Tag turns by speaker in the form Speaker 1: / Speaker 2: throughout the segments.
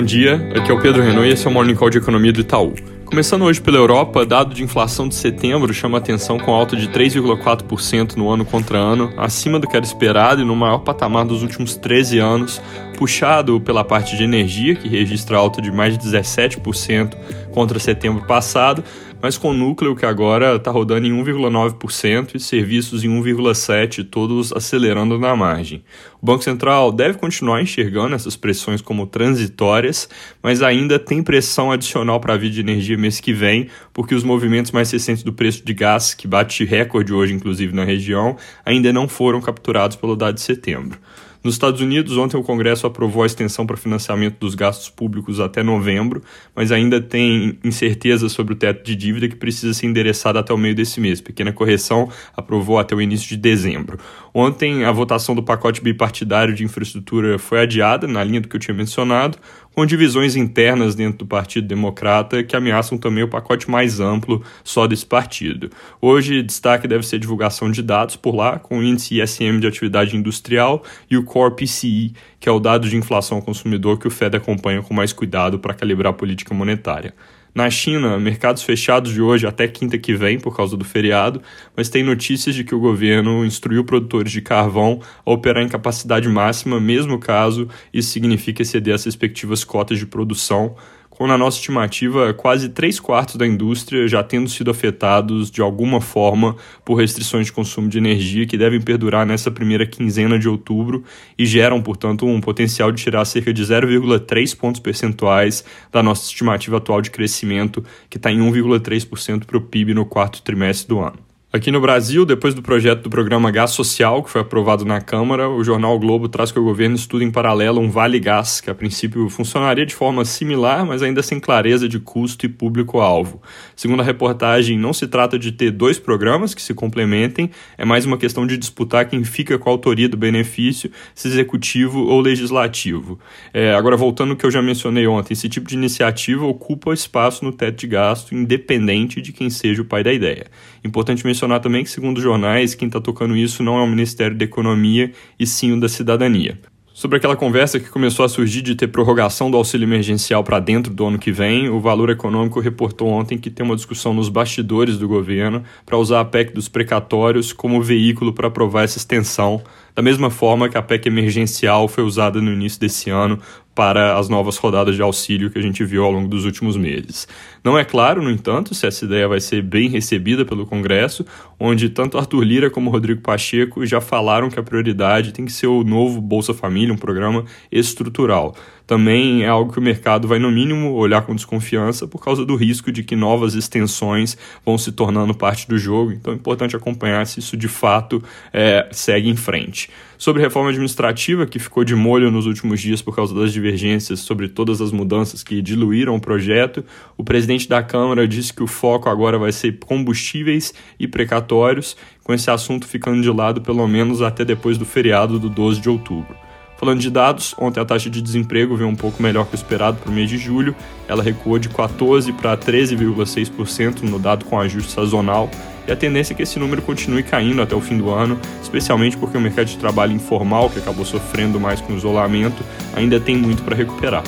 Speaker 1: Bom dia, aqui é o Pedro Renault e esse é o Morning Call de Economia do Itaú. Começando hoje pela Europa, dado de inflação de setembro chama atenção com alta de 3,4% no ano contra ano, acima do que era esperado e no maior patamar dos últimos 13 anos, puxado pela parte de energia, que registra alta de mais de 17% contra setembro passado, mas com núcleo que agora está rodando em 1,9% e serviços em 1,7%, todos acelerando na margem. O Banco Central deve continuar enxergando essas pressões como transitórias, mas ainda tem pressão adicional para a vida de energia mês que vem, porque os movimentos mais recentes do preço de gás, que bate recorde hoje, inclusive na região, ainda não foram capturados pelo dado de setembro. Nos Estados Unidos, ontem o Congresso aprovou a extensão para financiamento dos gastos públicos até novembro, mas ainda tem incerteza sobre o teto de dívida que precisa ser endereçado até o meio desse mês. Pequena correção aprovou até o início de dezembro. Ontem, a votação do pacote bipartidário de infraestrutura foi adiada, na linha do que eu tinha mencionado, com divisões internas dentro do Partido Democrata que ameaçam também o pacote mais amplo só desse partido. Hoje, destaque deve ser a divulgação de dados por lá, com o índice ISM de atividade industrial e o Core PCI, que é o dado de inflação ao consumidor que o Fed acompanha com mais cuidado para calibrar a política monetária. Na China, mercados fechados de hoje até quinta que vem por causa do feriado, mas tem notícias de que o governo instruiu produtores de carvão a operar em capacidade máxima, mesmo caso isso signifique exceder as respectivas cotas de produção, com, na nossa estimativa, quase três quartos da indústria já tendo sido afetados de alguma forma por restrições de consumo de energia que devem perdurar nessa primeira quinzena de outubro e geram, portanto, um potencial de tirar cerca de 0,3 pontos percentuais da nossa estimativa atual de crescimento, que está em 1,3% para o PIB no quarto trimestre do ano. Aqui no Brasil, depois do projeto do programa Gás Social, que foi aprovado na Câmara, o jornal o Globo traz que o governo estuda em paralelo um Vale Gás, que a princípio funcionaria de forma similar, mas ainda sem clareza de custo e público-alvo. Segundo a reportagem, não se trata de ter dois programas que se complementem, é mais uma questão de disputar quem fica com a autoria do benefício, se executivo ou legislativo. É, agora, voltando ao que eu já mencionei ontem, esse tipo de iniciativa ocupa espaço no teto de gasto, independente de quem seja o pai da ideia. Importante mencionar mencionar também que, segundo jornais, quem está tocando isso não é o Ministério da Economia e sim o da Cidadania. Sobre aquela conversa que começou a surgir de ter prorrogação do auxílio emergencial para dentro do ano que vem, o Valor Econômico reportou ontem que tem uma discussão nos bastidores do governo para usar a PEC dos precatórios como veículo para aprovar essa extensão, da mesma forma que a PEC emergencial foi usada no início desse ano para as novas rodadas de auxílio que a gente viu ao longo dos últimos meses. Não é claro, no entanto, se essa ideia vai ser bem recebida pelo Congresso, onde tanto Arthur Lira como Rodrigo Pacheco já falaram que a prioridade tem que ser o novo Bolsa Família, um programa estrutural também é algo que o mercado vai, no mínimo, olhar com desconfiança por causa do risco de que novas extensões vão se tornando parte do jogo. Então é importante acompanhar se isso de fato é, segue em frente. Sobre reforma administrativa, que ficou de molho nos últimos dias por causa das divergências sobre todas as mudanças que diluíram o projeto, o presidente da Câmara disse que o foco agora vai ser combustíveis e precatórios, com esse assunto ficando de lado pelo menos até depois do feriado do 12 de outubro. Falando de dados, ontem a taxa de desemprego veio um pouco melhor que o esperado para o mês de julho. Ela recuou de 14% para 13,6% no dado com ajuste sazonal. E a tendência é que esse número continue caindo até o fim do ano, especialmente porque o mercado de trabalho informal, que acabou sofrendo mais com o isolamento, ainda tem muito para recuperar.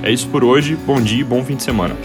Speaker 1: É isso por hoje, bom dia e bom fim de semana.